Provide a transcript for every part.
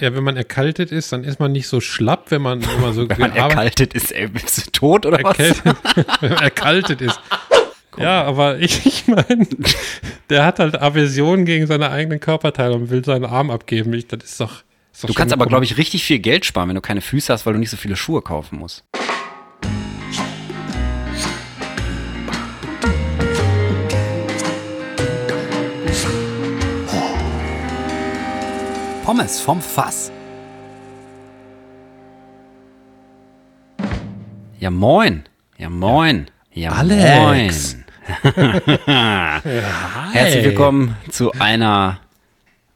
Ja, wenn man erkaltet ist, dann ist man nicht so schlapp, wenn man, man so Wenn man erkaltet ist, ey, bist du tot oder was? erkältet, wenn man erkaltet ist. Ja, aber ich, ich meine, der hat halt Aversion gegen seine eigenen Körperteile und will seinen Arm abgeben. Ich, das ist doch. Ist doch Du kannst aber, glaube ich, richtig viel Geld sparen, wenn du keine Füße hast, weil du nicht so viele Schuhe kaufen musst. Pommes vom Fass. Ja, moin. Ja, moin. Ja, Alex. moin. Herzlich willkommen zu einer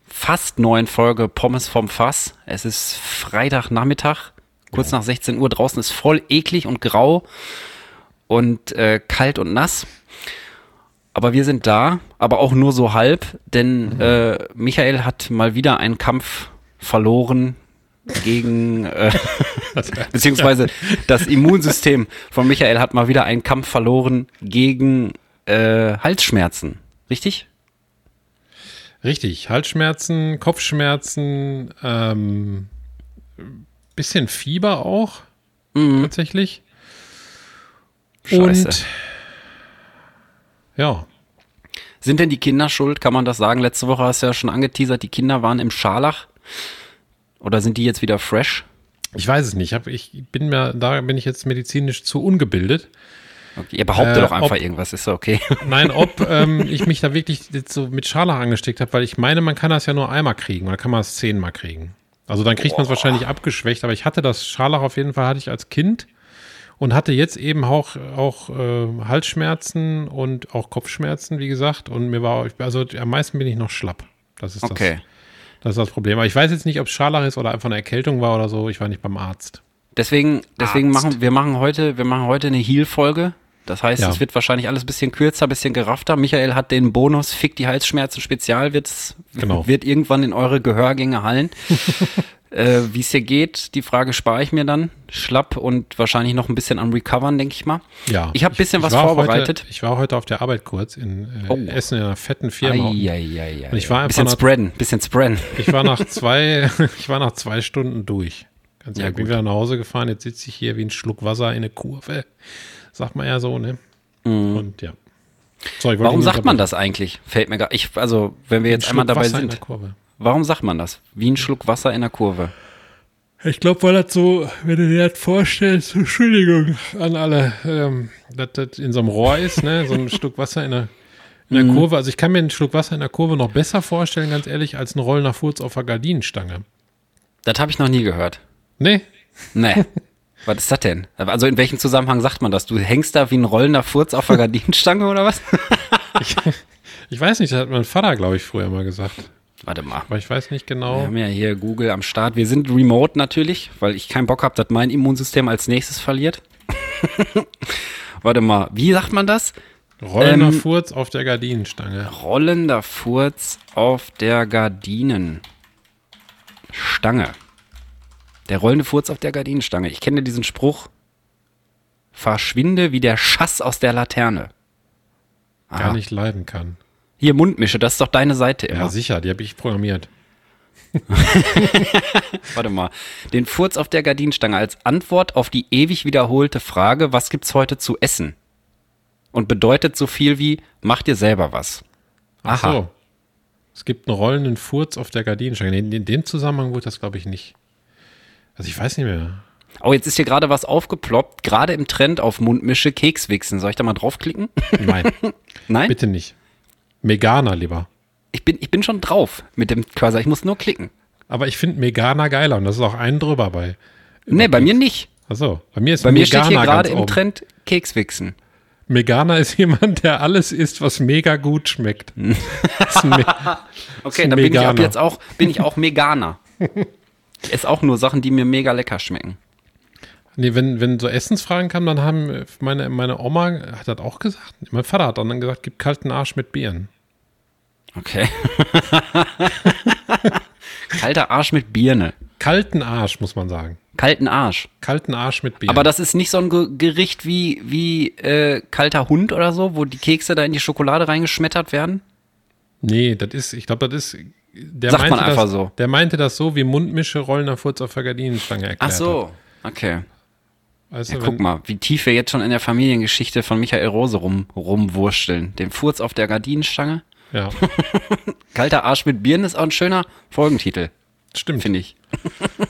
fast neuen Folge Pommes vom Fass. Es ist Freitagnachmittag, kurz nach 16 Uhr. Draußen ist voll eklig und grau und äh, kalt und nass. Aber wir sind da, aber auch nur so halb, denn äh, Michael hat mal wieder einen Kampf verloren gegen, äh, beziehungsweise das Immunsystem von Michael hat mal wieder einen Kampf verloren gegen äh, Halsschmerzen. Richtig? Richtig. Halsschmerzen, Kopfschmerzen, ähm, bisschen Fieber auch, tatsächlich. Scheiße. Und ja, Sind denn die Kinder schuld? Kann man das sagen? Letzte Woche hast du ja schon angeteasert, die Kinder waren im Scharlach. Oder sind die jetzt wieder fresh? ich weiß es nicht. Ich, hab, ich bin mir, da bin ich jetzt medizinisch zu ungebildet. Okay, ihr behauptet Äh, doch einfach ob- irgendwas, ist okay. Nein, ob ähm, ich mich da wirklich jetzt so mit Scharlach angesteckt habe, weil ich meine, man kann das ja nur einmal kriegen oder kann man es zehnmal kriegen. Also dann kriegt man es wahrscheinlich abgeschwächt, aber ich hatte das Scharlach auf jeden Fall, hatte ich als Kind und hatte jetzt eben auch, auch äh, Halsschmerzen und auch Kopfschmerzen, wie gesagt. Und mir war, also am meisten bin ich noch schlapp. Das ist Okay. das. Das ist das Problem. Aber ich weiß jetzt nicht, ob es Scharlach ist oder einfach eine Erkältung war oder so. Ich war nicht beim Arzt. Deswegen, deswegen Arzt. machen wir machen heute, wir machen heute eine Heal-Folge. Das heißt, Ja. es wird wahrscheinlich alles ein bisschen kürzer, ein bisschen geraffter. Michael hat den Bonus, Fick die Halsschmerzen Spezial, wird's, Genau. wird irgendwann in eure Gehörgänge hallen. äh, Wie es hier geht, die Frage spare ich mir dann. Schlapp und wahrscheinlich noch ein bisschen am Recovern, denke ich mal. Ja. Ich habe ein bisschen was war auch vorbereitet. Heute, ich war heute auf der Arbeit kurz in äh, Oh. Essen in einer fetten Firma. Eieieiei. Und ich war einfach bisschen nach- spreaden, bisschen spreaden. Ich war nach zwei, ich war nach zwei Stunden durch. Ganz Ja, ehrlich, bin wieder nach Hause gefahren. Jetzt sitze ich hier wie ein Schluck Wasser in eine Kurve. Sagt man ja so, ne? Und ja. So, ich wollte Mhm. Warum sagt man das eigentlich? Fällt mir gar, ich, also, wenn wir jetzt einmal dabei Wasser in der sind, Kurve. warum sagt man das? Wie ein Schluck Wasser in der Kurve. Ich glaube, weil das so, wenn du dir das vorstellst, Entschuldigung an alle, ähm, dass das in so einem Rohr ist, ne? So ein Stück Wasser in der, in der Kurve. Also ich kann mir einen Schluck Wasser in der Kurve noch besser vorstellen, ganz ehrlich, als ein rollender Furz auf der Gardinenstange. Das habe ich noch nie gehört. Nee, Nee. Was ist das denn? Also in welchem Zusammenhang sagt man das? Du hängst da wie ein rollender Furz auf der Gardinenstange oder was? ich weiß nicht, das hat mein Vater, glaube ich, früher mal gesagt. Warte mal. Aber ich weiß nicht Wir genau. haben ja hier Google am Start. Wir sind remote natürlich, weil ich keinen Bock habe, dass mein Immunsystem als nächstes verliert. Warte mal, wie sagt man das? Rollender Ähm, Furz auf der Gardinenstange. Rollender Furz auf der Gardinenstange. Der rollende Furz auf der Gardinenstange. Ich kenne diesen Spruch. Verschwinde wie der Schass aus der Laterne. Gar Aha. nicht leiden kann. Hier Mundmische, das ist doch deine Seite immer. Ja, sicher, die habe ich programmiert. Warte mal. Den Furz auf der Gardinenstange als Antwort auf die ewig wiederholte Frage, was gibt's heute zu essen? Und bedeutet so viel wie, mach dir selber was. Ach Aha. so. Es gibt einen rollenden Furz auf der Gardinenstange. In, in dem Zusammenhang wurde das, glaube ich, nicht. Also ich weiß nicht mehr. Oh, jetzt ist hier gerade was aufgeploppt, gerade im Trend auf Mundmische Kekswichsen. Soll ich da mal draufklicken? Nein, Nein? bitte nicht. Megana lieber. Ich bin, ich bin schon drauf mit dem Cursor. Ich muss nur klicken. Aber ich finde Megana geiler und das ist auch ein drüber bei. Nee, bei mir nicht. Achso, bei mir ist Bei mir steht hier Megana gerade im. Trend Kekswichsen. Megana ist jemand, der alles isst, was mega gut schmeckt. Okay, dann bin ich ab jetzt auch, bin ich auch Meganer. Ich esse auch nur Sachen, die mir mega lecker schmecken. Nee, wenn, wenn so Essensfragen kamen, dann haben meine, meine Oma, hat das auch gesagt, mein Vater hat dann gesagt, gib kalten Arsch mit Bieren. Okay. Kalter Arsch mit Birne. Kalten Arsch, muss man sagen. Kalten Arsch. Kalten Arsch mit Bieren. Aber das ist nicht so ein Ge Gericht wie, wie äh, kalter Hund oder so, wo die Kekse da in die Schokolade reingeschmettert werden. nee, das ist, ich glaube, das ist der Sagt man meinte einfach das, so. Der meinte das so, wie Mundmische rollender Furz auf der Gardinenstange erklärt Ach so, okay. Weißt Ja, guck mal, wie tief wir jetzt schon in der Familiengeschichte von Michael Rose rum, rumwursteln. Den Furz auf der Gardinenstange. Ja, Kalter Arsch mit Birnen ist auch ein schöner Folgentitel, stimmt. finde ich.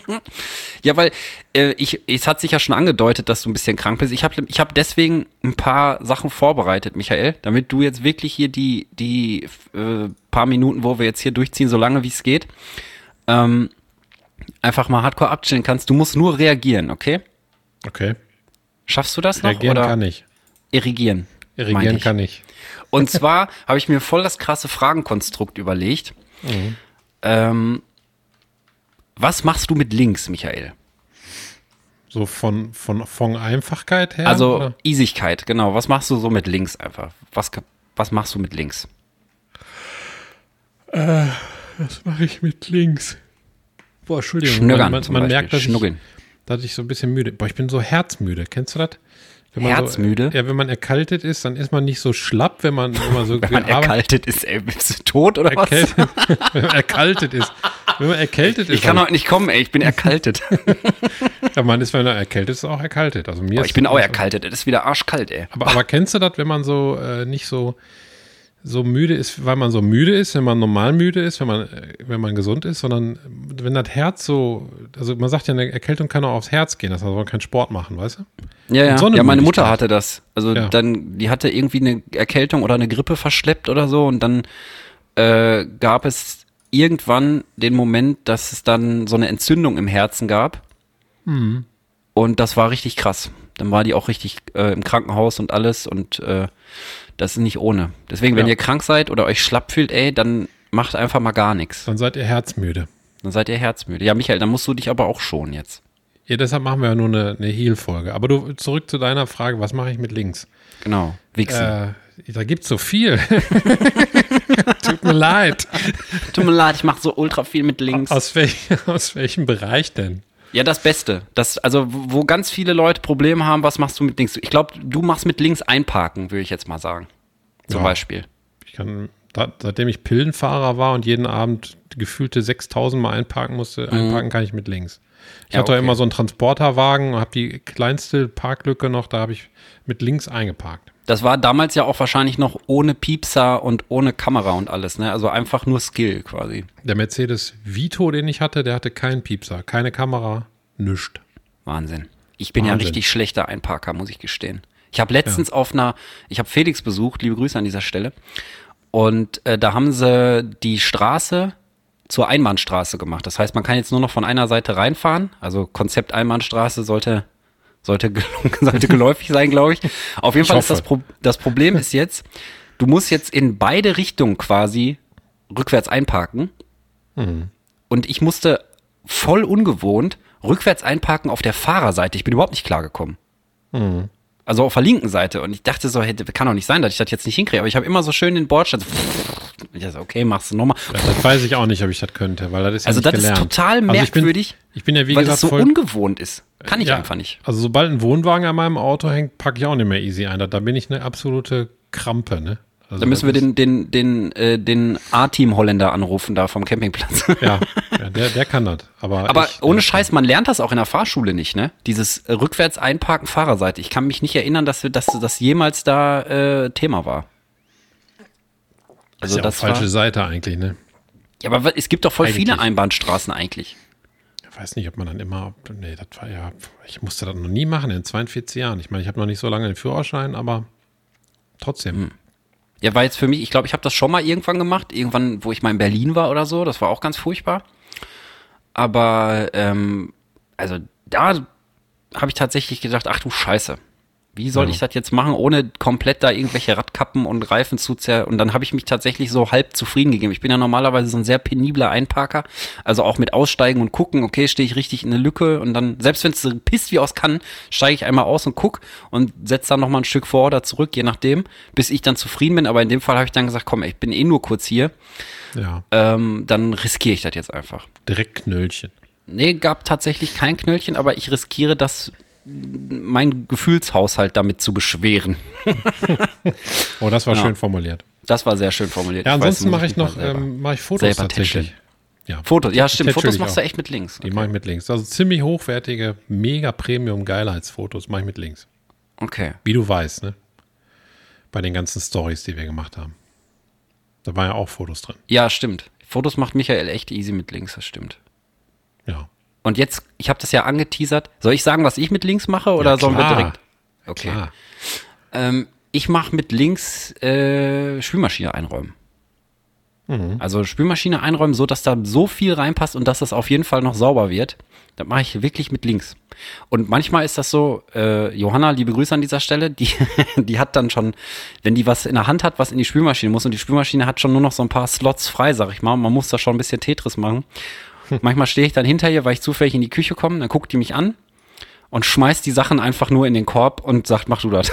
ja, weil äh, ich, es hat sich ja schon angedeutet, dass du ein bisschen krank bist. Ich habe ich hab deswegen ein paar Sachen vorbereitet, Michael, damit du jetzt wirklich hier die, die äh, paar Minuten, wo wir jetzt hier durchziehen, so lange wie es geht, ähm, einfach mal hardcore abchillen kannst. Du musst nur reagieren, okay? Okay, Schaffst du das noch? reagieren oder kann ich. irrigieren? Irrigieren ich. kann ich. Und zwar habe ich mir voll das krasse Fragenkonstrukt überlegt. Mhm. Ähm, was machst du mit links, Michael? So von, von, von Einfachkeit her? Also oder? Easigkeit, genau. Was machst du so mit links einfach? Was, was machst du mit links? Was mache ich mit links? Boah, Entschuldigung. Schnüggern man, man, man merkt, dass ich, dass ich so ein bisschen müde Boah, ich bin so herzmüde. Kennst du das? Wenn man Herzmüde? So, ja, wenn man erkaltet ist, dann ist man nicht so schlapp, wenn man, man so Wenn man erkaltet ist, ey, bist du tot oder was? erkältet, wenn man erkaltet ist. Wenn man erkältet ist, Ich kann heute nicht kommen, ey, ich bin erkaltet. ja, man ist, wenn er erkältet ist, auch erkaltet. Also mir Aber ist ich bin auch erkaltet, es ist wieder arschkalt, ey. Aber, aber kennst du das, wenn man so äh, nicht so so müde ist, weil man so müde ist, wenn man normal müde ist, wenn man äh, wenn man gesund ist, sondern wenn das Herz so, also man sagt ja, eine Erkältung kann auch aufs Herz gehen, das heißt, man kann Sport machen, weißt du? Ja, ja. so ja, meine. Mutter hatte das. Also Ja. dann, die hatte irgendwie eine Erkältung oder eine Grippe verschleppt oder so und dann äh, gab es irgendwann den Moment, dass es dann so eine Entzündung im Herzen gab. Mhm. Und das war richtig krass. Dann war die auch richtig äh, im Krankenhaus und alles und äh, das ist nicht ohne. Deswegen, wenn Ja. ihr krank seid oder euch schlapp fühlt, ey, dann macht einfach mal gar nichts. Dann seid ihr herzmüde. Dann seid ihr herzmüde. Ja, Michael, dann musst du dich aber auch schon jetzt. Ja, deshalb machen wir ja nur eine, eine Heal-Folge. Aber du, zurück zu deiner Frage, was mache ich mit links? Genau. Wichsen. Äh, da gibt's so viel. Tut mir leid. Tut mir leid, ich mache so ultra viel mit links. Aus, welch, aus welchem Bereich denn? Ja, das Beste. Das, also, wo ganz viele Leute Probleme haben, was machst du mit links? Ich glaube, du machst mit links einparken, würde ich jetzt mal sagen. Zum Ja. Beispiel. Ich kann, da, seitdem ich Pillenfahrer war und jeden Abend gefühlte 6000 Mal einparken musste, einparken kann ich mit links. Ich Ja, hatte okay. immer so einen Transporterwagen und habe die kleinste Parklücke noch, da habe ich mit links eingeparkt. Das war damals ja auch wahrscheinlich noch ohne Piepser und ohne Kamera und alles, ne? Also einfach nur Skill quasi. Der Mercedes Vito, den ich hatte, der hatte keinen Piepser, keine Kamera, nüscht. Wahnsinn. Ich bin ja Wahnsinn. richtig schlechter Einparker, muss ich gestehen. Ich habe letztens auf einer, ich habe Felix besucht, liebe Grüße an dieser Stelle. Und äh, da haben sie die Straße zur Einbahnstraße gemacht. Das heißt, man kann jetzt nur noch von einer Seite reinfahren. Also Konzept Einbahnstraße sollte sollte, sollte geläufig sein, glaube ich. Auf jeden Ich Fall ist hoffe. das, Pro das Problem ist jetzt, du musst jetzt in beide Richtungen quasi rückwärts einparken. Und ich musste voll ungewohnt rückwärts einparken auf der Fahrerseite. Ich bin überhaupt nicht klargekommen. Also auf der linken Seite. Und ich dachte so, hey, kann doch nicht sein, dass ich das jetzt nicht hinkriege. Aber ich habe immer so schön den Bordstein. So, ich dachte, okay, machst du nochmal. Ja, das weiß ich auch nicht, ob ich das könnte, weil das ist ja Also das gelernt. ist total Also ich bin- merkwürdig, Ich bin ja, wie weil gesagt, das so voll, ungewohnt ist. Kann ich Ja, einfach nicht. Also sobald ein Wohnwagen an meinem Auto hängt, packe ich auch nicht mehr easy ein. Da, da bin ich eine absolute Krampe, ne? Also Da müssen wir den, den, den, äh, den A-Team-Holländer anrufen da vom Campingplatz. Ja, ja der, der kann das. Aber, Aber ich, ohne Scheiß, man lernt das auch in der Fahrschule nicht, ne? Dieses rückwärts einparken Fahrerseite. Ich kann mich nicht erinnern, dass wir, dass das jemals da äh, Thema war. Also Also ist ja das falsche war, Seite eigentlich, ne? ja, aber es gibt doch voll viele Eigentlich. Einbahnstraßen eigentlich. Ich weiß nicht, ob man dann immer. Nee, das war ja. Ich musste das noch nie machen in 42 Jahren. Ich meine, ich habe noch nicht so lange den Führerschein, aber trotzdem. Hm. Ja, war jetzt für mich, ich glaube, ich habe das schon mal irgendwann gemacht, irgendwann, wo ich mal in Berlin war oder so, das war auch ganz furchtbar. Aber, ähm, also da habe ich tatsächlich gedacht, ach du Scheiße, wie soll Ja. ich das jetzt machen, ohne komplett da irgendwelche Radkappen und Reifen zu zer... Und dann habe ich mich tatsächlich so halb zufrieden gegeben. Ich bin ja normalerweise so ein sehr penibler Einparker, also auch mit Aussteigen und gucken, okay, stehe ich richtig in eine Lücke und dann, selbst wenn es so pisst wie aus kann, steige ich einmal aus und guck und setze dann nochmal ein Stück vor oder zurück, je nachdem, bis ich dann zufrieden bin. Aber in dem Fall habe ich dann gesagt, komm, ich bin eh nur kurz hier, Ja, ähm, dann riskiere ich das jetzt einfach. direkt Knöllchen. Nee, gab tatsächlich kein Knöllchen, aber ich riskiere das mein Gefühlshaushalt damit zu beschweren. Oh, das war Ja. schön formuliert. Das war sehr schön formuliert. Ja, ansonsten mache ich noch ähm, mache ich Fotos selber tatsächlich. tätscheln. Ja. Fotos, ja stimmt, Fotos machst du echt mit links. Die mache ich mit links. Also ziemlich hochwertige, mega Premium-Geilheitsfotos mache ich mit links. Okay. Wie du weißt, ne? Bei den ganzen Stories, die wir gemacht haben. Da waren ja auch Fotos drin. Ja, stimmt. Fotos macht Michael echt easy mit links, das stimmt. Ja. Und jetzt, ich habe das ja angeteasert. Soll ich sagen, was ich mit links mache oder Ja, sollen wir direkt? Okay. Ähm, ich mache mit links äh, Spülmaschine einräumen. Mhm. Also Spülmaschine einräumen, so dass da so viel reinpasst und dass das auf jeden Fall noch sauber wird. Das mache ich wirklich mit links. Und manchmal ist das so, äh, Johanna, liebe Grüße an dieser Stelle, die, die hat dann schon, wenn die was in der Hand hat, was in die Spülmaschine muss und die Spülmaschine hat schon nur noch so ein paar Slots frei, sag ich mal, man muss da schon ein bisschen Tetris machen. Manchmal stehe ich dann hinter ihr, weil ich zufällig in die Küche komme, dann guckt die mich an und schmeißt die Sachen einfach nur in den Korb und sagt, mach du das.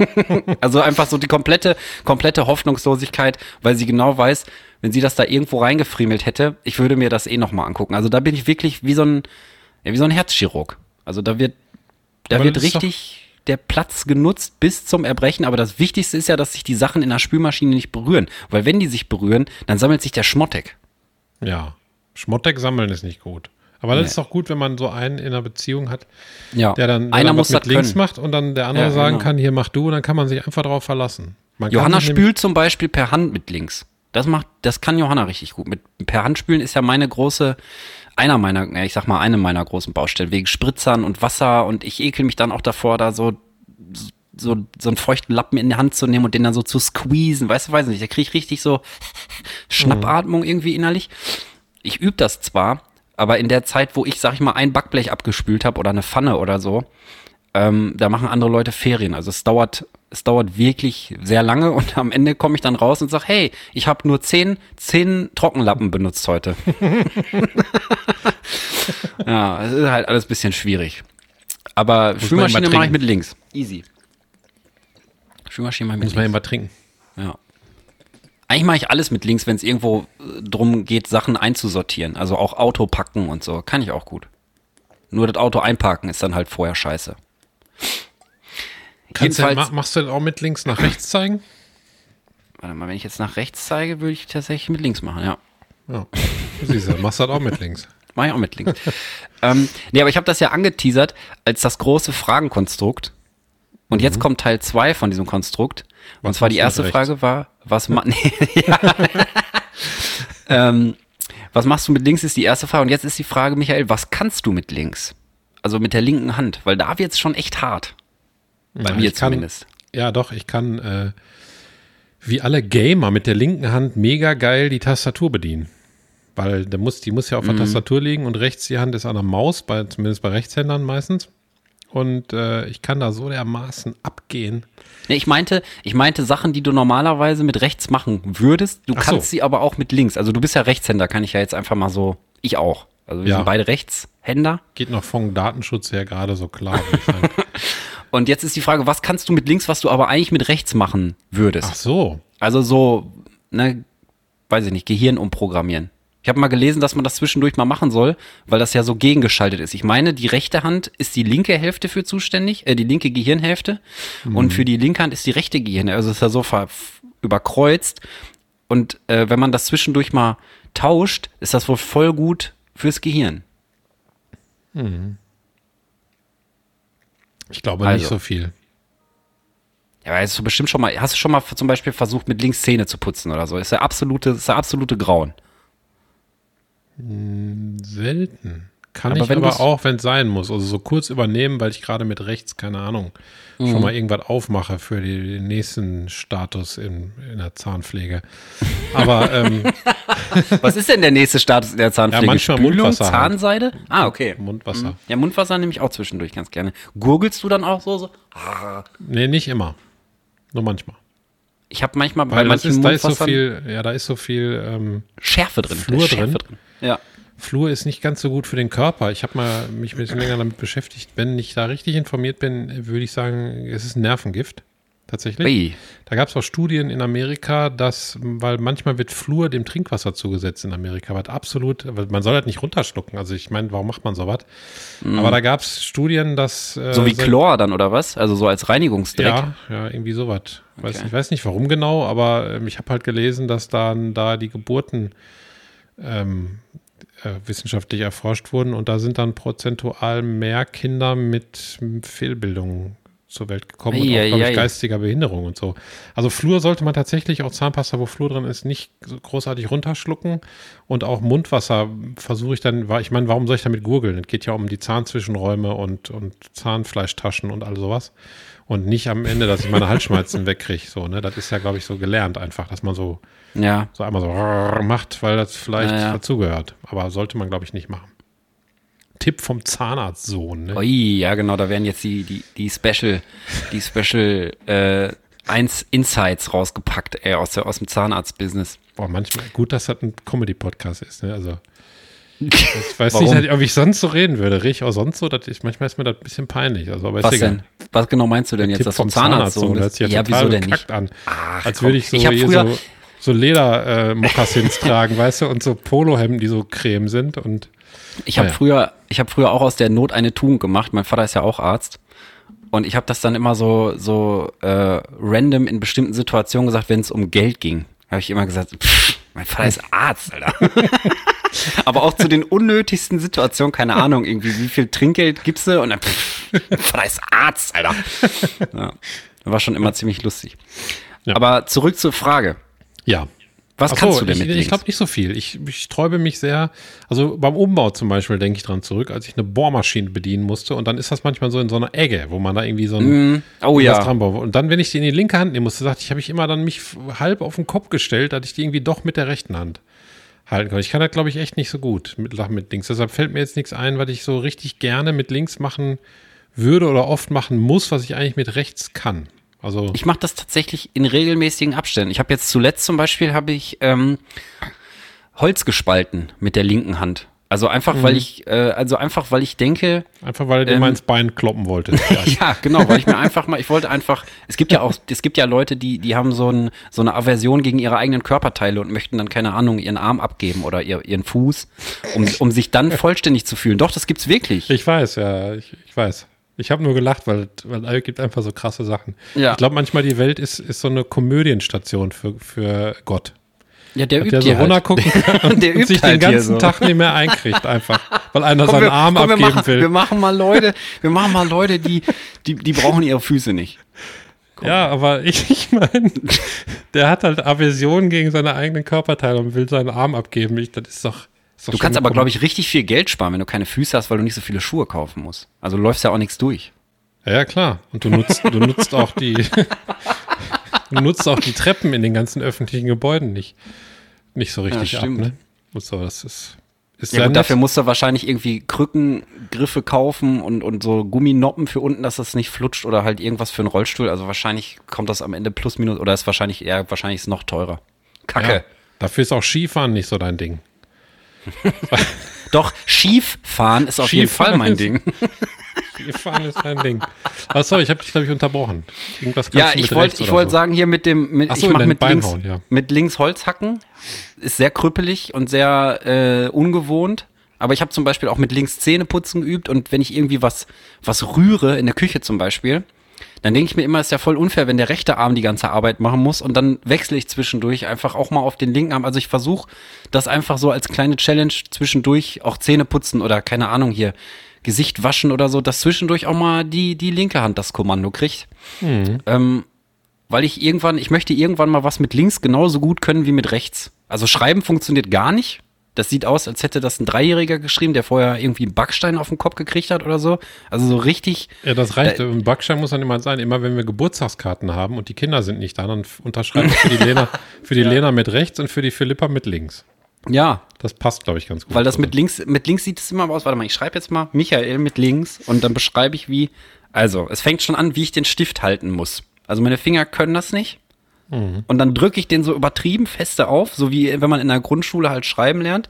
also einfach so die komplette, komplette Hoffnungslosigkeit, weil sie genau weiß, wenn sie das da irgendwo reingefriemelt hätte, ich würde mir das eh nochmal angucken. Also da bin ich wirklich wie so ein, ja, wie so ein Herzchirurg. Also da wird, da Aber wird richtig der Platz genutzt bis zum Erbrechen. Aber das Wichtigste ist ja, dass sich die Sachen in der Spülmaschine nicht berühren. Weil wenn die sich berühren, dann sammelt sich der Schmottek. Ja. Schmottek sammeln ist nicht gut. Aber das Nee. ist doch gut, wenn man so einen in einer Beziehung hat, Ja, der dann, der einer dann muss mit das links können. macht und dann der andere Ja, sagen genau. kann, hier mach du, und dann kann man sich einfach darauf verlassen. Man Johanna spült zum Beispiel per Hand mit links. Das macht, das kann Johanna richtig gut. Mit per Hand spülen ist ja meine große, einer meiner, ich sag mal, eine meiner großen Baustellen wegen Spritzern und Wasser und ich ekel mich dann auch davor, da so so so einen feuchten Lappen in die Hand zu nehmen und den dann so zu squeezen, weißt du, weiß nicht, da kriege ich richtig so Schnappatmung irgendwie innerlich. Ich übe das zwar, aber in der Zeit, wo ich, sag ich mal, ein Backblech abgespült habe oder eine Pfanne oder so, ähm, da machen andere Leute Ferien. Also es dauert, es dauert wirklich sehr lange und am Ende komme ich dann raus und sage, hey, ich habe nur zehn, zehn Trockenlappen benutzt heute. ja, es ist halt alles ein bisschen schwierig. Aber man Spülmaschine mache ich mit links. Easy. Spülmaschine mache ich mit Muss man links. immer trinken. Ja. Eigentlich mache ich alles mit links, wenn es irgendwo äh, drum geht, Sachen einzusortieren. Also auch Auto packen und so. Kann ich auch gut. Nur das Auto einparken ist dann halt vorher scheiße. Kannst du, Jedenfalls- ma- machst du das auch mit links nach rechts zeigen? Warte mal, wenn ich jetzt nach rechts zeige, würde ich tatsächlich mit links machen, ja. Ja. Siehst du, machst du das auch mit links. Mache ich auch mit links. ähm, nee, aber ich habe das ja angeteasert als das große Fragenkonstrukt. Und jetzt kommt Teil 2 von diesem Konstrukt. Und Was zwar die erste? Frage war, was ma ähm, was machst du mit links ist die erste Frage. Und jetzt ist die Frage, Michael, was kannst du mit links? Also mit der linken Hand, weil da wird es schon echt hart. Bei Ja, mir kann- zumindest. Ja, doch, ich kann äh, wie alle Gamer mit der linken Hand mega geil die Tastatur bedienen. Weil der muss, die muss ja auf der Tastatur liegen und rechts die Hand ist an der Maus, bei, zumindest bei Rechtshändern meistens. Und äh, ich kann da so dermaßen abgehen. Nee, ich meinte, ich meinte Sachen, die du normalerweise mit rechts machen würdest. Du Ach so. kannst sie aber auch mit links. Also du bist ja Rechtshänder, kann ich ja jetzt einfach mal so. Ich auch. Also wir Ja. sind beide Rechtshänder. Geht noch vom Datenschutz her gerade so klar. Und jetzt ist die Frage, was kannst du mit links, was du aber eigentlich mit rechts machen würdest? Ach so. Also so, ne, weiß ich nicht, Gehirn umprogrammieren. Ich habe mal gelesen, dass man das zwischendurch mal machen soll, weil das ja so gegengeschaltet ist. Ich meine, die rechte Hand ist die linke Hälfte für zuständig, äh, die linke Gehirnhälfte. Und für die linke Hand ist die rechte Gehirnhälfte. Also es ist ja so ver überkreuzt. Und äh, wenn man das zwischendurch mal tauscht, ist das wohl voll gut fürs Gehirn. Ich glaube Also. nicht so viel. Ja, aber hast du bestimmt schon mal, hast du schon mal zum Beispiel versucht, mit links Zähne zu putzen oder so? Ist der absolute, ist der absolute Grauen. Selten. Kann Aber ich wenn aber auch, wenn es sein muss. Also so kurz übernehmen, weil ich gerade mit rechts, keine Ahnung, Mhm. schon mal irgendwas aufmache für die, den nächsten Status in, in der Zahnpflege. Aber ähm, Was ist denn der nächste Status in der Zahnpflege? Ja, manchmal Spülung, Mundwasser halt. Zahnseide? Ah, okay. Mundwasser. Ja, Mundwasser nehme ich auch zwischendurch ganz gerne. Gurgelst du dann auch so? so? Nee, nicht immer. Nur manchmal. Ich habe manchmal bei Weil manchen ist, da ist so viel, ja, da ist so viel ähm, Schärfe drin. Flur Schärfe drin. Ja. Flur ist nicht ganz so gut für den Körper. Ich habe mal mich ein bisschen länger damit beschäftigt. Wenn ich da richtig informiert bin, würde ich sagen, es ist ein Nervengift. Tatsächlich. Ui. Da gab es auch Studien in Amerika, dass, weil manchmal wird Fluor dem Trinkwasser zugesetzt in Amerika, was absolut, weil man soll halt nicht runterschlucken. Also ich meine, warum macht man sowas? Aber da gab es Studien, dass. äh, Mhm. So wie Chlor dann oder was? Also so als Reinigungsdreck. Ja, ja, irgendwie sowas. Weiß, Okay. Ich weiß nicht warum genau, aber ähm, ich habe halt gelesen, dass dann da die Geburten ähm, äh, wissenschaftlich erforscht wurden und da sind dann prozentual mehr Kinder mit Fehlbildungen zur Welt gekommen und auch, glaube ich, geistiger Behinderung und so. Also Flur sollte man tatsächlich auch Zahnpasta, wo Flur drin ist, nicht so großartig runterschlucken und auch Mundwasser versuche ich dann, ich meine, warum soll ich damit gurgeln? Es geht ja um die Zahnzwischenräume und, und Zahnfleischtaschen und all sowas und nicht am Ende, dass ich meine Halsschmerzen wegkriege. So, ne? Das ist ja, glaube ich, so gelernt einfach, dass man so, ja. so einmal so macht, weil das vielleicht ja, ja. dazugehört. Aber sollte man, glaube ich, nicht machen. Tipp vom Zahnarztsohn. Ne? Ui, ja, genau, da werden jetzt die, die, die Special, die Special äh, eins Insights rausgepackt, ey, aus, der, aus dem Zahnarzt-Business. Boah, manchmal gut, dass das ein Comedy-Podcast ist, ne? Also. Ich weiß Warum? nicht, ob ich sonst so reden würde. Rede ich auch sonst so? Das ist, manchmal ist mir das ein bisschen peinlich. Also, aber Was denn? Was genau meinst du denn jetzt? Das vom Zahnarzt, Zahnarzt so, das ja, ja wieso denn nicht? an. Ach, als würde ich so, ich früher, so, so Leder-Mokassins äh, tragen, weißt du, und so Polohemden, die so creme sind und ich habe ja. früher, ich habe früher auch aus der Not eine Tugend gemacht. Mein Vater ist ja auch Arzt. Und ich habe das dann immer so, so äh, random in bestimmten Situationen gesagt, wenn es um Geld ging. Habe ich immer gesagt, pff, mein Vater ist Arzt, Alter. Aber auch zu den unnötigsten Situationen, keine Ahnung, irgendwie, wie viel Trinkgeld gibst du? Und dann, pff, mein Vater ist Arzt, Alter. Ja, war schon immer ziemlich lustig. Ja. Aber zurück zur Frage. Ja. Was Ach kannst so, du denn ich, mit Ich glaube nicht so viel. Ich, ich sträube mich sehr. Also beim Umbau zum Beispiel denke ich dran zurück, als ich eine Bohrmaschine bedienen musste. Und dann ist das manchmal so in so einer Egge, wo man da irgendwie so ein mm, oh, ja. dran baut. Und dann, wenn ich die in die linke Hand nehmen musste, sagte ich, habe ich immer dann mich halb auf den Kopf gestellt, dass ich die irgendwie doch mit der rechten Hand halten kann. Ich kann das, glaube ich, echt nicht so gut mit, mit links. Deshalb fällt mir jetzt nichts ein, was ich so richtig gerne mit links machen würde oder oft machen muss, was ich eigentlich mit rechts kann. Also ich mache das tatsächlich in regelmäßigen Abständen. Ich habe jetzt zuletzt zum Beispiel habe ich ähm, Holz gespalten mit der linken Hand. Also einfach, mhm. weil ich, äh, also einfach, weil ich denke. Einfach, weil du ähm, mal ins Bein kloppen wolltest. ja, genau, weil ich mir einfach mal, ich wollte einfach, es gibt ja auch, es gibt ja Leute, die, die haben so, ein, so eine Aversion gegen ihre eigenen Körperteile und möchten dann, keine Ahnung, ihren Arm abgeben oder ihr, ihren Fuß, um, um sich dann vollständig zu fühlen. Doch, das gibt's wirklich. Ich weiß, ja, ich, ich weiß. Ich habe nur gelacht, weil, weil es gibt einfach so krasse Sachen. Ja. Ich glaube, manchmal die Welt ist, ist so eine Komödienstation für, für Gott. Ja, der Hat übt der so halt. runtergucken kann und, und sich halt den ganzen so. Tag nicht mehr einkriegt einfach, weil einer komm, seinen wir, Arm komm, abgeben wir machen, will. Wir machen mal Leute, wir machen mal Leute, die, die, die brauchen ihre Füße nicht. Komm. Ja, aber ich, ich meine, der hat halt Aversion gegen seine eigenen Körperteile und will seinen Arm abgeben. Ich, das ist doch Du kannst aber, glaube ich, richtig viel Geld sparen, wenn du keine Füße hast, weil du nicht so viele Schuhe kaufen musst. Also läufst ja auch nichts durch. Ja, ja klar. Und du nutzt, du nutzt auch die, du nutzt auch die Treppen in den ganzen öffentlichen Gebäuden nicht, nicht so richtig ja, ab. Ne? So, das ist, ist ja, gut, dafür musst du wahrscheinlich irgendwie Krückengriffe kaufen und, und so Gumminoppen für unten, dass das nicht flutscht oder halt irgendwas für einen Rollstuhl. Also wahrscheinlich kommt das am Ende plus minus oder ist wahrscheinlich eher, wahrscheinlich ist noch teurer. Kacke. Ja, dafür ist auch Skifahren nicht so dein Ding. Doch, Schieffahren ist auf Schief jeden Fall mein Ding. Schieffahren ist dein Ding. Achso, ich habe dich, glaube ich, unterbrochen. Irgendwas ja, ich wollte wollt so. sagen, hier mit dem, mit, so, ich mache mit, links, ja. mit links Holz hacken. Ist sehr krüppelig und sehr äh, ungewohnt. Aber ich habe zum Beispiel auch mit links Zähne putzen geübt und wenn ich irgendwie was, was rühre, in der Küche zum Beispiel, dann denke ich mir immer, ist ja voll unfair, wenn der rechte Arm die ganze Arbeit machen muss und dann wechsle ich zwischendurch einfach auch mal auf den linken Arm. Also ich versuche das einfach so als kleine Challenge zwischendurch auch Zähne putzen oder keine Ahnung hier Gesicht waschen oder so, dass zwischendurch auch mal die, die linke Hand das Kommando kriegt. Mhm. Ähm, weil ich irgendwann, ich möchte irgendwann mal was mit links genauso gut können wie mit rechts. Also schreiben funktioniert gar nicht. Das sieht aus, als hätte das ein Dreijähriger geschrieben, der vorher irgendwie einen Backstein auf den Kopf gekriegt hat oder so. Also so richtig. Ja, das reicht. Äh, ein Backstein muss dann immer sein. Immer wenn wir Geburtstagskarten haben und die Kinder sind nicht da, dann unterschreiben für die Lena, für die ja. Lena mit rechts und für die Philippa mit links. Ja. Das passt, glaube ich, ganz gut. Weil das mit links, mit links sieht es immer aus. Warte mal, ich schreibe jetzt mal Michael mit links und dann beschreibe ich wie. Also, es fängt schon an, wie ich den Stift halten muss. Also meine Finger können das nicht. Mhm. Und dann drücke ich den so übertrieben feste auf, so wie wenn man in der Grundschule halt schreiben lernt.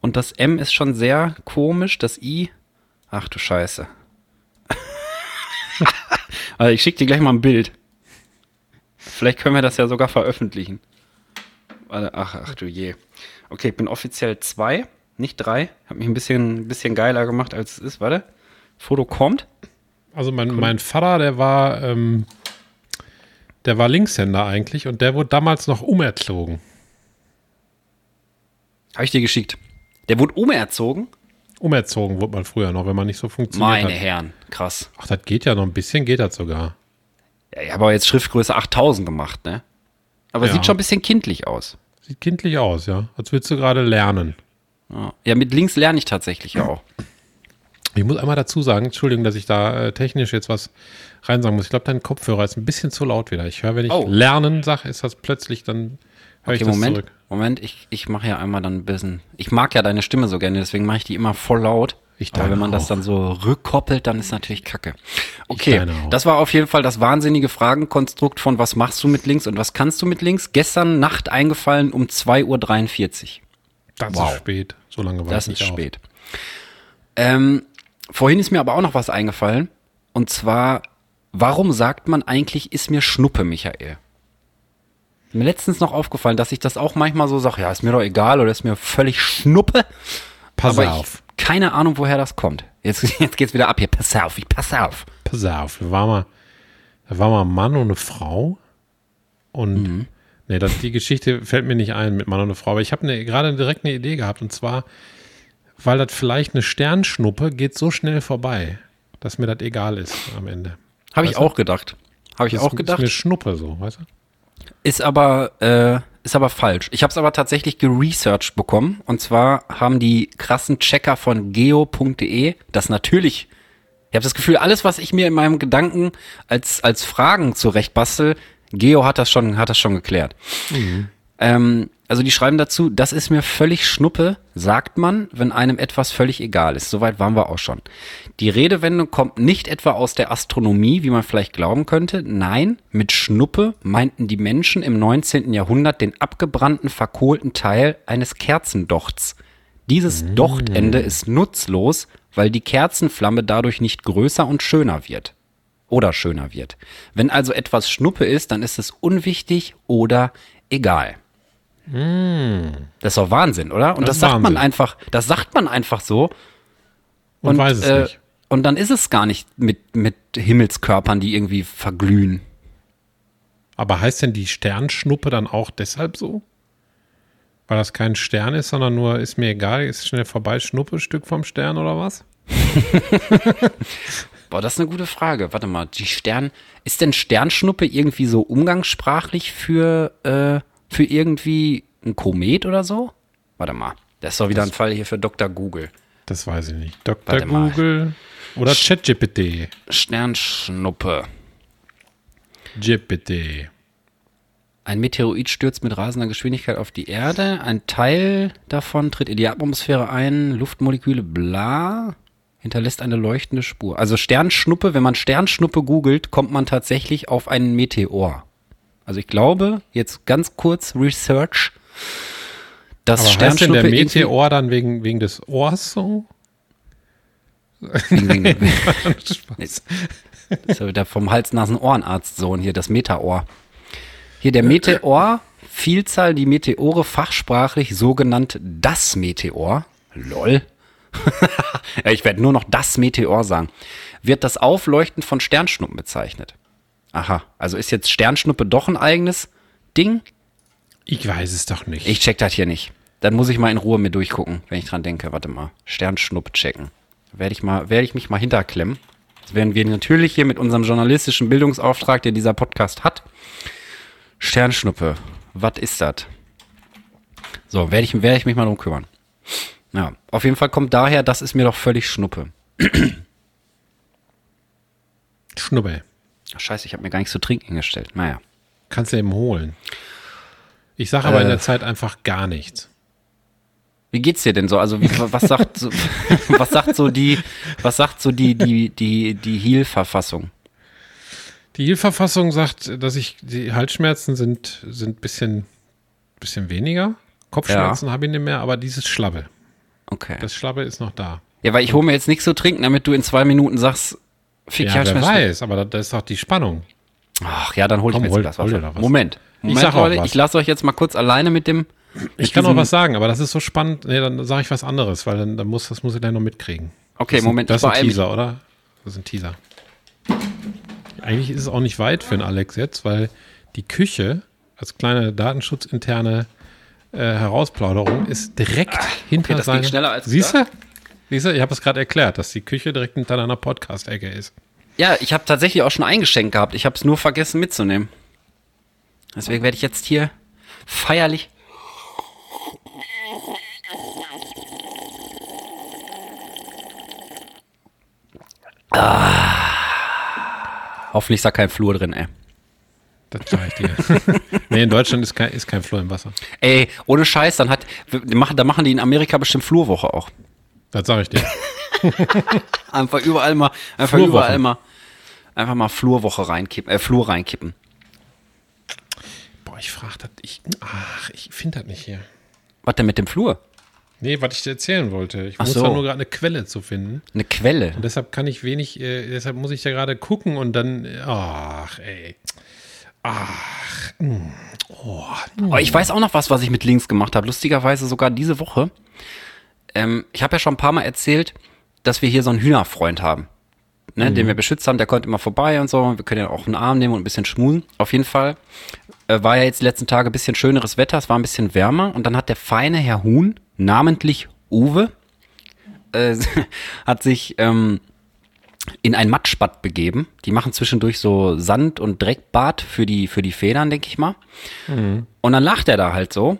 Und das M ist schon sehr komisch, das I. Ach du Scheiße. also ich schicke dir gleich mal ein Bild. Vielleicht können wir das ja sogar veröffentlichen. Ach, ach du je. Okay, ich bin offiziell zwei, nicht drei. Hab mich ein bisschen, bisschen geiler gemacht, als es ist. Warte. Foto kommt. Also mein, mein Vater, der war ähm, der war Linkshänder eigentlich und der wurde damals noch umerzogen. Habe ich dir geschickt. Der wurde umerzogen? Umerzogen wurde man früher noch, wenn man nicht so funktioniert Meine hat. Herren, krass. Ach, das geht ja noch ein bisschen, geht das sogar. Ja, ich habe aber jetzt Schriftgröße 8000 gemacht, ne? Aber Ja. sieht schon ein bisschen kindlich aus. Sieht kindlich aus, ja. Als würdest du gerade lernen. Ja. ja, mit links lerne ich tatsächlich auch. Ich muss einmal dazu sagen, Entschuldigung, dass ich da äh, technisch jetzt was rein sagen muss. Ich glaube, dein Kopfhörer ist ein bisschen zu laut wieder. Ich höre, wenn ich Oh. lernen sage, ist das plötzlich, dann höre ich Okay, das Moment, zurück. Moment, ich, ich mache ja einmal dann ein bisschen. Ich mag ja deine Stimme so gerne, deswegen mache ich die immer voll laut. Ich Aber wenn man das auch. dann so rückkoppelt, dann ist natürlich kacke. Okay, das war auf jeden Fall das wahnsinnige Fragenkonstrukt von was machst du mit links und was kannst du mit links. Gestern Nacht eingefallen um 2.43 Uhr. Das Wow. ist spät. So lange war Das ich ist nicht auf. spät. Ähm, vorhin ist mir aber auch noch was eingefallen. Und zwar, warum sagt man eigentlich, ist mir Schnuppe, Michael? Mir letztens noch aufgefallen, dass ich das auch manchmal so sage, ja, ist mir doch egal oder ist mir völlig Schnuppe. Pass aber auf. ich keine Ahnung, woher das kommt. Jetzt, jetzt geht's wieder ab hier. Pass auf, ich pass auf. Pass auf. Da war mal, da war mal ein Mann und eine Frau. Und Mhm. nee, das, die Geschichte fällt mir nicht ein mit Mann und eine Frau. Aber ich habe eine, gerade direkt eine Idee gehabt. Und zwar, weil das vielleicht eine Sternschnuppe geht so schnell vorbei, dass mir das egal ist am Ende. Habe ich auch gedacht. Habe ich Das auch Ist gedacht. mir Schnuppe so, weißt du? Ist aber, äh, ist aber falsch. Ich habe es aber tatsächlich geresearched bekommen. Und zwar haben die krassen Checker von geo.de das natürlich. Ich habe das Gefühl, alles, was ich mir in meinem Gedanken als, als Fragen zurechtbastel, Geo hat das schon, hat das schon geklärt. Ähm, also die schreiben dazu, das ist mir völlig Schnuppe, sagt man, wenn einem etwas völlig egal ist. Soweit waren wir auch schon. Die Redewendung kommt nicht etwa aus der Astronomie, wie man vielleicht glauben könnte. Nein, mit Schnuppe meinten die Menschen im 19. Jahrhundert den abgebrannten, verkohlten Teil eines Kerzendochts. Dieses Dochtende ist nutzlos, weil die Kerzenflamme dadurch nicht größer und schöner wird. Oder schöner wird. Wenn also etwas Schnuppe ist, dann ist es unwichtig oder egal. Das ist doch Wahnsinn, oder? Und Das das, sagt man Wahnsinn. einfach, das sagt man einfach so. Und, weiß es äh, nicht. Und dann ist es gar nicht mit, mit Himmelskörpern, die irgendwie verglühen. Aber heißt denn die Sternschnuppe dann auch deshalb so? Weil das kein Stern ist, sondern nur ist mir egal, ist schnell vorbei, Schnuppe, Stück vom Stern oder was? Boah, das ist eine gute Frage. Warte mal, die Stern, ist denn Sternschnuppe irgendwie so umgangssprachlich für, äh, für irgendwie ein Komet oder so? Warte mal, das ist doch wieder ein Fall hier für Dr. Google. Das weiß ich nicht. Dr. Warte mal. Google oder ChatGPT. Sternschnuppe. GPT. Ein Meteorit stürzt mit rasender Geschwindigkeit auf die Erde. Ein Teil davon tritt in die Atmosphäre ein. Luftmoleküle, bla. Hinterlässt eine leuchtende Spur. Also Sternschnuppe, wenn man Sternschnuppe googelt, kommt man tatsächlich auf einen Meteor. Also ich glaube, jetzt ganz kurz Research, dass Aber heißt denn Sternschnuppe der Meteor dann wegen, wegen des Ohrs so? Wegen, wegen, Spaß. Das ist ja wieder vom Hals-Nasen-Ohrenarzt-Sohn hier, das Meteor. Hier der Meteor, Vielzahl die Meteore fachsprachlich sogenannt das Meteor. Lol. ich werde nur noch das Meteor sagen. Wird das Aufleuchten von Sternschnuppen bezeichnet. Aha, also ist jetzt Sternschnuppe doch ein eigenes Ding? Ich weiß es doch nicht. Ich check das hier nicht. Dann muss ich mal in Ruhe mir durchgucken, wenn ich dran denke. Warte mal. Sternschnuppe checken. Werde ich mal, werde ich mich mal hinterklemmen. Das werden wir natürlich hier mit unserem journalistischen Bildungsauftrag, der dieser Podcast hat. Sternschnuppe. Was ist das? So, werde ich, werde ich mich mal drum kümmern. Ja, auf jeden Fall kommt daher, das ist mir doch völlig Schnuppe. Schnuppe. Ach, scheiße, ich habe mir gar nichts zu trinken hingestellt. Naja. Kannst du eben holen. Ich sage aber in Äh. der Zeit einfach gar nichts. Wie geht's dir denn so? Also wie, was sagt so, was sagt so die, was sagt so die die die die Heal-Verfassung? Die Heilverfassung sagt, dass ich, die Halsschmerzen sind, sind bisschen, bisschen weniger. Kopfschmerzen habe ich nicht mehr, aber dieses Schlabbe. Okay. Das Schlabbe ist noch da. Ja, weil ich hole mir jetzt nichts zu trinken, damit du in zwei Minuten sagst, fick Ja, wer weiß, aber da, ist doch die Spannung. Ach ja, dann hol ich mir jetzt hol- Glas hol doch was. Moment. Moment, auch Leute, ich lasse euch jetzt mal kurz alleine mit dem. Ich mit kann noch was sagen, aber das ist so spannend. Nee, dann sage ich was anderes, weil dann, dann muss, das muss ich gleich noch mitkriegen. Okay, Das ist ein- Moment, Das ich ist ein. Teaser, oder? Das ist ein Teaser. Eigentlich ist es auch nicht weit für den Alex jetzt, weil die Küche als kleine datenschutzinterne äh, Herausplauderung ist direkt Ah, hinter das seiner. schneller als Siehst du? Siehst du, ich habe es gerade erklärt, dass die Küche direkt hinter deiner Podcast-Ecke ist. Ja, ich habe tatsächlich auch schon eingeschenkt gehabt. Ich habe es nur vergessen mitzunehmen. Deswegen werde ich jetzt hier feierlich. Ah. Hoffentlich ist da kein Flur drin, ey. Das sag ich dir. nee, in Deutschland ist kein, ist kein Flur im Wasser. Ey, ohne Scheiß, dann hat, da machen die in Amerika bestimmt Flurwoche auch. Das sag ich dir. Einfach überall mal, einfach Flurwoche. überall mal, einfach mal Flurwoche reinkippen, äh, Flur reinkippen. Boah, ich frage das. Ich, ach, ich finde das nicht hier. Was denn mit dem Flur? Nee, was ich dir erzählen wollte. Ich Ach muss so. da nur gerade eine Quelle zu finden. Eine Quelle. Und deshalb kann ich wenig, äh, deshalb muss ich da gerade gucken und dann, äh, ach, ey. Ach, mm, oh, Oh, ich weiß auch noch was, was ich mit Links gemacht habe. Lustigerweise sogar diese Woche. Ähm, ich habe ja schon ein paar Mal erzählt, dass wir hier so einen Hühnerfreund haben. Ne, Den wir beschützt haben, der kommt immer vorbei und so. Wir können ja auch einen Arm nehmen und ein bisschen schmusen. Auf jeden Fall äh, war ja jetzt die letzten Tage ein bisschen schöneres Wetter, es war ein bisschen wärmer und dann hat der feine Herr Huhn, namentlich Uwe, äh, hat sich ähm, in ein Matschbad begeben. Die machen zwischendurch so Sand- und Dreckbad für die, für die Federn, denke ich mal. Und dann lacht er da halt so.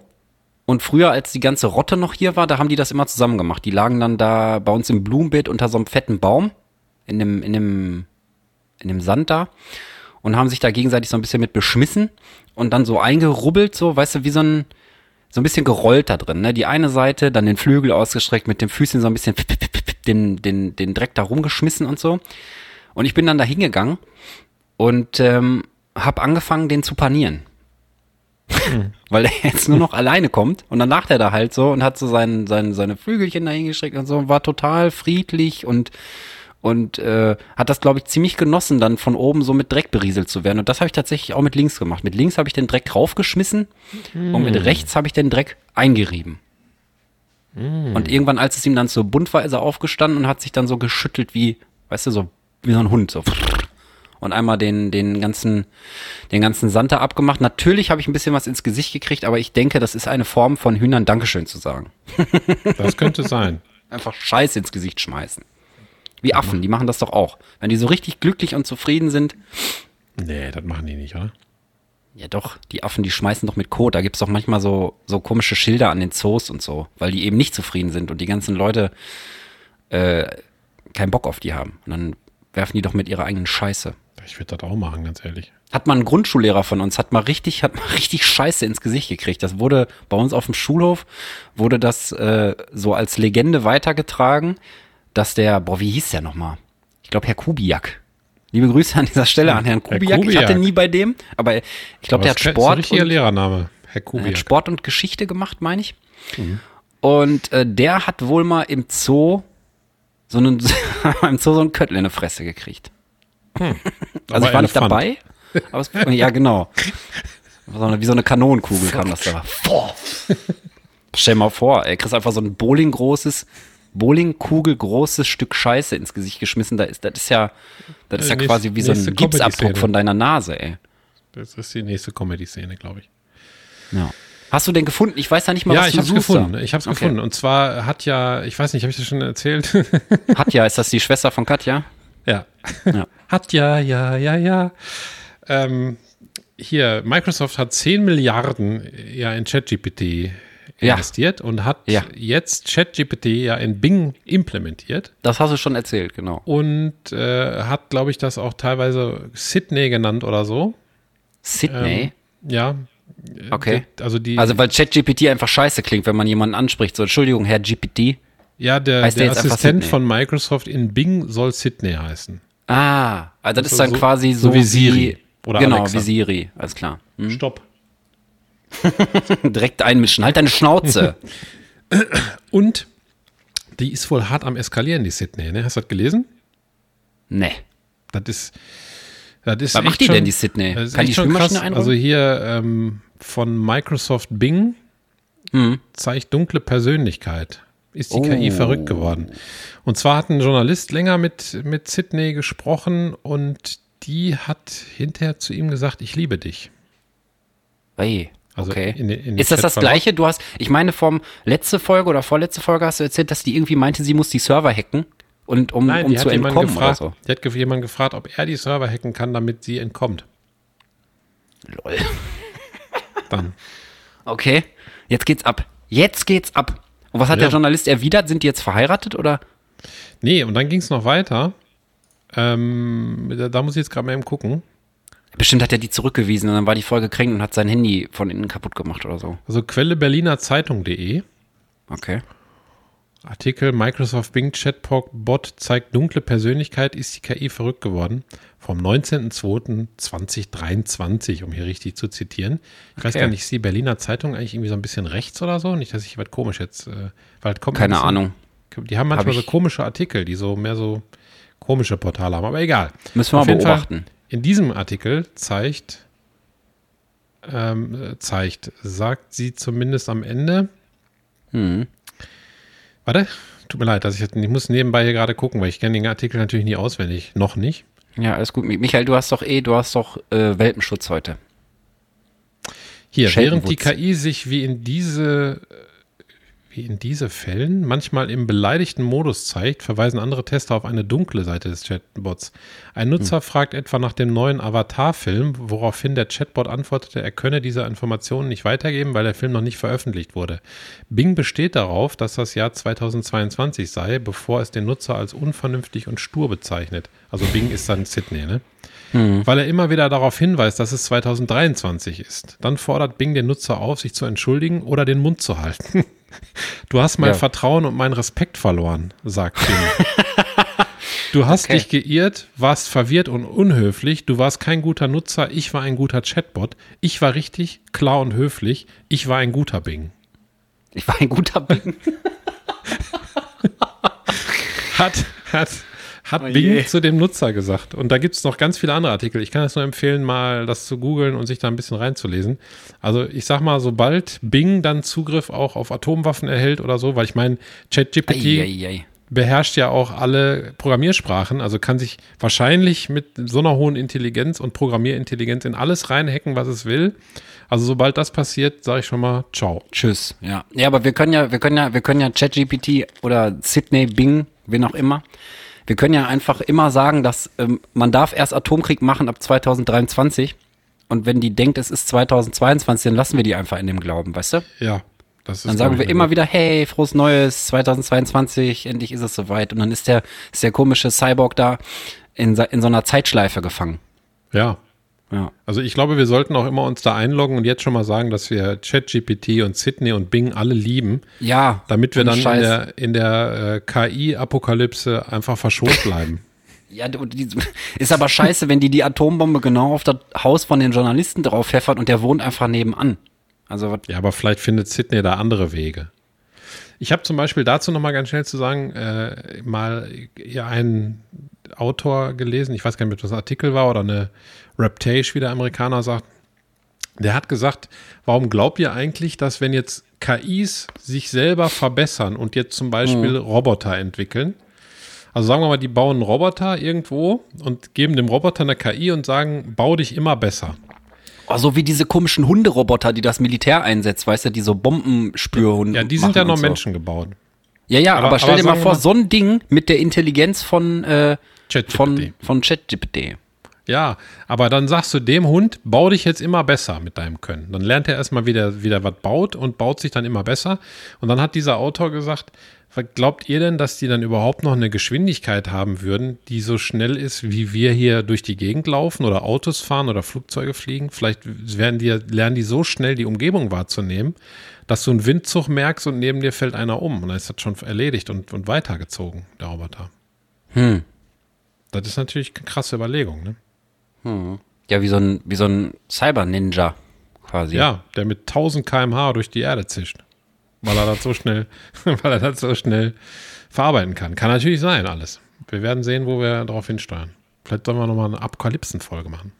Und früher, als die ganze Rotte noch hier war, da haben die das immer zusammen gemacht. Die lagen dann da bei uns im Blumenbeet unter so einem fetten Baum, in dem, in dem, in dem Sand da, und haben sich da gegenseitig so ein bisschen mit beschmissen und dann so eingerubbelt, so, weißt du, wie so ein, so ein bisschen gerollt da drin, ne? Die eine Seite, dann den Flügel ausgestreckt, mit dem Füßchen so ein bisschen den, den, den Dreck da rumgeschmissen und so. Und ich bin dann da hingegangen und ähm, habe angefangen, den zu panieren. Weil er jetzt nur noch alleine kommt und dann lacht er da halt so und hat so sein, sein, seine Flügelchen da hingestreckt und so und war total friedlich und und äh, hat das, glaube ich, ziemlich genossen, dann von oben so mit Dreck berieselt zu werden. Und das habe ich tatsächlich auch mit links gemacht. Mit links habe ich den Dreck raufgeschmissen und mit rechts habe ich den Dreck eingerieben. Und irgendwann, als es ihm dann so bunt war, ist er aufgestanden und hat sich dann so geschüttelt wie, weißt du, so wie so ein Hund. So. Und einmal den, den ganzen, den ganzen Sand da abgemacht. Natürlich habe ich ein bisschen was ins Gesicht gekriegt, aber ich denke, das ist eine Form von Hühnern Dankeschön zu sagen. das könnte sein. Einfach Scheiß ins Gesicht schmeißen. Wie Affen, die machen das doch auch. Wenn die so richtig glücklich und zufrieden sind, Nee, das machen die nicht, oder? ja doch, die Affen, die schmeißen doch mit Kot. Da gibt's doch manchmal so, so komische Schilder an den Zoos und so, weil die eben nicht zufrieden sind und die ganzen Leute äh, keinen Bock auf die haben. Und dann werfen die doch mit ihrer eigenen Scheiße. Ich würde das auch machen, ganz ehrlich. Hat mal ein Grundschullehrer von uns, hat mal richtig, hat mal richtig Scheiße ins Gesicht gekriegt. Das wurde bei uns auf dem Schulhof, wurde das äh, so als Legende weitergetragen, dass der, boah, wie hieß der nochmal? Ich glaube, Herr Kubiak. Liebe Grüße an dieser Stelle an Herrn Herr Kubiak. Ich hatte Kubiak. nie bei dem, aber ich glaube, der hat das ist ein Sport und, Lehrername, Herr er hat Kubiak. Sport und Geschichte gemacht, meine ich. Mhm. Und äh, der hat wohl mal im Zoo so einen, im Zoo so einen Köttel in die Fresse gekriegt. Also Aber ich war nicht Elefant. dabei. Aber es, ja, genau. Wie so eine Kanonenkugel kam das da. Stell dir mal vor, ey, kriegst einfach so ein Bowling-großes, Bowlingkugel großes Stück Scheiße ins Gesicht geschmissen. Da ist, das ist ja, das ist ja Äh, nächste- quasi wie so ein Gipsabdruck von deiner Nase, ey. Das ist die nächste Comedy-Szene, glaube ich. Ja. Hast du den gefunden? Ich weiß ja nicht mal, Ja, was ich du suchst gefunden. da. Ich habe es Okay. gefunden. Und zwar hat ja, ich weiß nicht, habe ich das schon erzählt? Katja, ist das die Schwester von Katja? Ja. Ja. Hat ja, ja, ja, ja. Ähm, hier, Microsoft hat 10 Milliarden ja in ChatGPT Ja. investiert und hat Ja. jetzt ChatGPT ja in Bing implementiert Das hast du schon erzählt, genau. und äh, hat, glaube ich, das auch teilweise Sydney genannt oder so. Sydney? Ja. okay. Also die, Also weil ChatGPT einfach scheiße klingt, wenn man jemanden anspricht. So, Entschuldigung, Herr GPT. ja, der, der der Assistent von Microsoft in Bing soll Sydney heißen. Ah, also das ist So- dann so- quasi so so, wie Siri oder genau, Alexa. wie Siri, alles klar. Hm? Stopp. Direkt einmischen. Halt deine Schnauze. Und die ist wohl hart am Eskalieren, die Sydney. Ne? Hast du das gelesen? nee. Das ist. Das ist Was macht die schon- denn, die Sydney? ist Kann die Spülmaschine einräumen? Also hier ähm, von Microsoft Bing Mhm. zeigt dunkle Persönlichkeit. Ist die Oh. KI verrückt geworden. Und zwar hat ein Journalist länger mit, mit Sydney gesprochen und die hat hinterher zu ihm gesagt, ich liebe dich. Hey. Also Okay. in, in ist das das gleiche? Du hast, ich meine, vom letzte Folge oder vorletzte Folge hast du erzählt, dass die irgendwie meinte, sie muss die Server hacken und um, Nein, um zu entkommen oder gefragt, so. die hat jemanden gefragt, ob er die Server hacken kann, damit sie entkommt. Lol. Dann. Okay, jetzt geht's ab. Jetzt geht's ab. Und was hat Ja. der Journalist erwidert? Sind die jetzt verheiratet oder? Nee, und dann ging es noch weiter. Ähm, da, da muss ich jetzt gerade mal eben gucken. Bestimmt hat er die zurückgewiesen und dann war die voll gekränkt und hat sein Handy von innen kaputt gemacht oder so. Also Quelle Berliner Zeitung.de. Okay. Artikel Microsoft Bing Chatbot zeigt dunkle Persönlichkeit, ist die KI verrückt geworden. Vom 19.02.2023, um hier richtig zu zitieren. Ich weiß Okay. gar nicht, ist die Berliner Zeitung eigentlich irgendwie so ein bisschen rechts oder so? Nicht, dass ich was komisch jetzt, äh, weil kommt ein Keine bisschen- Ahnung. Die haben manchmal Hab so komische Artikel, die so mehr so komische Portale haben, aber egal. Müssen wir Auf mal jeden Fall, beobachten. in diesem Artikel zeigt, ähm, äh, zeigt, sagt sie zumindest am Ende, Hm. warte, tut mir leid, dass ich, ich muss nebenbei hier gerade gucken, weil ich kenne den Artikel natürlich nie auswendig, noch nicht. Ja, alles gut. Michael, du hast doch eh, du hast doch äh, Welpenschutz heute. Hier, während die. KI sich wie in diese wie in diese Fällen manchmal im beleidigten Modus zeigt, verweisen andere Tester auf eine dunkle Seite des Chatbots. Ein Nutzer fragt etwa nach dem neuen Avatar-Film, woraufhin der Chatbot antwortete, er könne diese Informationen nicht weitergeben, weil der Film noch nicht veröffentlicht wurde. Bing besteht darauf, dass das Jahr 2022 sei, bevor es den Nutzer als unvernünftig und stur bezeichnet. Also Bing ist dann Sydney, ne? Weil er immer wieder darauf hinweist, dass es 2023 ist. Dann fordert Bing den Nutzer auf, sich zu entschuldigen oder den Mund zu halten. Du hast mein Ja. Vertrauen und meinen Respekt verloren, sagt Bing. Du hast Okay. dich geirrt, warst verwirrt und unhöflich. Du warst kein guter Nutzer. Ich war ein guter Chatbot. Ich war richtig, klar und höflich. Ich war ein guter Bing. Ich war ein guter Bing. Hat, hat, hat Oh Bing zu dem Nutzer gesagt. Und da gibt es noch ganz viele andere Artikel. Ich kann es nur empfehlen, mal das zu googeln und sich da ein bisschen reinzulesen. Also ich sag mal, sobald Bing dann Zugriff auch auf Atomwaffen erhält oder so, weil ich meine, ChatGPT beherrscht ja auch alle Programmiersprachen, also kann sich wahrscheinlich mit so einer hohen Intelligenz und Programmierintelligenz in alles reinhacken, was es will. Also sobald das passiert, sage ich schon mal ciao. Tschüss. Ja. Ja, aber wir können ja, wir können ja, wir können ja ChatGPT oder Sydney Bing, wen auch immer. Wir können ja einfach immer sagen, dass ähm, man darf erst Atomkrieg machen ab 2023 und wenn die denkt, es ist 2022, dann lassen wir die einfach in dem Glauben, weißt du? Ja, das ist Dann sagen wir immer wieder, hey, frohes Neues, 2022, endlich ist es soweit. Und dann ist der, ist der komische Cyborg da in, in so einer Zeitschleife gefangen. Ja, Ja. Also ich glaube, wir sollten auch immer uns da einloggen und jetzt schon mal sagen, dass wir ChatGPT und Sydney und Bing alle lieben, Ja. damit wir dann in Scheiß. der, in der äh, KI-Apokalypse einfach verschont bleiben. Ja, ist aber scheiße, wenn die die Atombombe genau auf das Haus von den Journalisten drauf pfeffert und der wohnt einfach nebenan. Also, ja, aber vielleicht findet Sydney da andere Wege. Ich habe zum Beispiel dazu noch mal ganz schnell zu sagen, äh, mal ja, einen Autor gelesen, ich weiß gar nicht, ob das ein Artikel war oder eine Reptage, wie der Amerikaner sagt. Der hat gesagt, warum glaubt ihr eigentlich, dass wenn jetzt KIs sich selber verbessern und jetzt zum Beispiel Roboter entwickeln, also sagen wir mal, die bauen einen Roboter irgendwo und geben dem Roboter eine KI und sagen, bau dich immer besser. oh, so wie diese komischen Hunderoboter, die das Militär einsetzt, weißt du, die so Bombenspürhunde. Ja, die sind ja noch so. Menschen gebaut. Ja, ja, aber, Aber- stell aber dir mal vor, so ein Ding mit der Intelligenz von, äh, ChatGPT. von, von ChatGPT. Ja, aber dann sagst du dem Hund, bau dich jetzt immer besser mit deinem Können. Dann lernt er erstmal wieder, wieder was baut und baut sich dann immer besser. Und dann hat dieser Autor gesagt, glaubt ihr denn, dass die dann überhaupt noch eine Geschwindigkeit haben würden, die so schnell ist, wie wir hier durch die Gegend laufen oder Autos fahren oder Flugzeuge fliegen? Vielleicht werden die, lernen die so schnell die Umgebung wahrzunehmen, dass du einen Windzug merkst und neben dir fällt einer um. Und dann ist das schon erledigt und, und weitergezogen, der Roboter. Hm. Das ist natürlich eine krasse Überlegung, ne? Ja, wie so ein, wie so ein Cyber-Ninja quasi. Ja, der mit 1000 km/h durch die Erde zischt. Weil er das so schnell, weil er das so schnell verarbeiten kann. Kann natürlich sein, alles. Wir werden sehen, wo wir darauf hinsteuern. Vielleicht sollen wir nochmal eine Apokalypsen-Folge machen.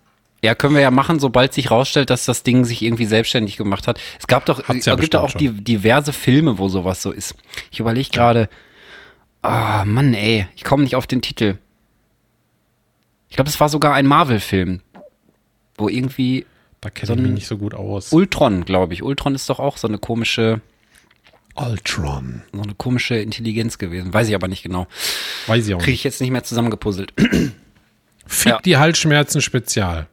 Ja, können wir ja machen, sobald sich rausstellt, dass das Ding sich irgendwie selbstständig gemacht hat. Es gab doch, Hat's ja es gibt da auch die, diverse Filme, wo sowas so ist. Ich überlege gerade, ah, Mann, ey, ich komme nicht auf den Titel. Ich glaube, es war sogar ein Marvel-Film, wo irgendwie, Da kenne So ich mich nicht so gut aus. Ultron, glaube ich. Ultron ist doch auch so eine komische, Ultron. so eine komische Intelligenz gewesen. Weiß ich aber nicht genau. Weiß ich auch Kriege nicht. ich jetzt nicht mehr zusammengepuzzelt. Fick Ja. die Halsschmerzen Spezial.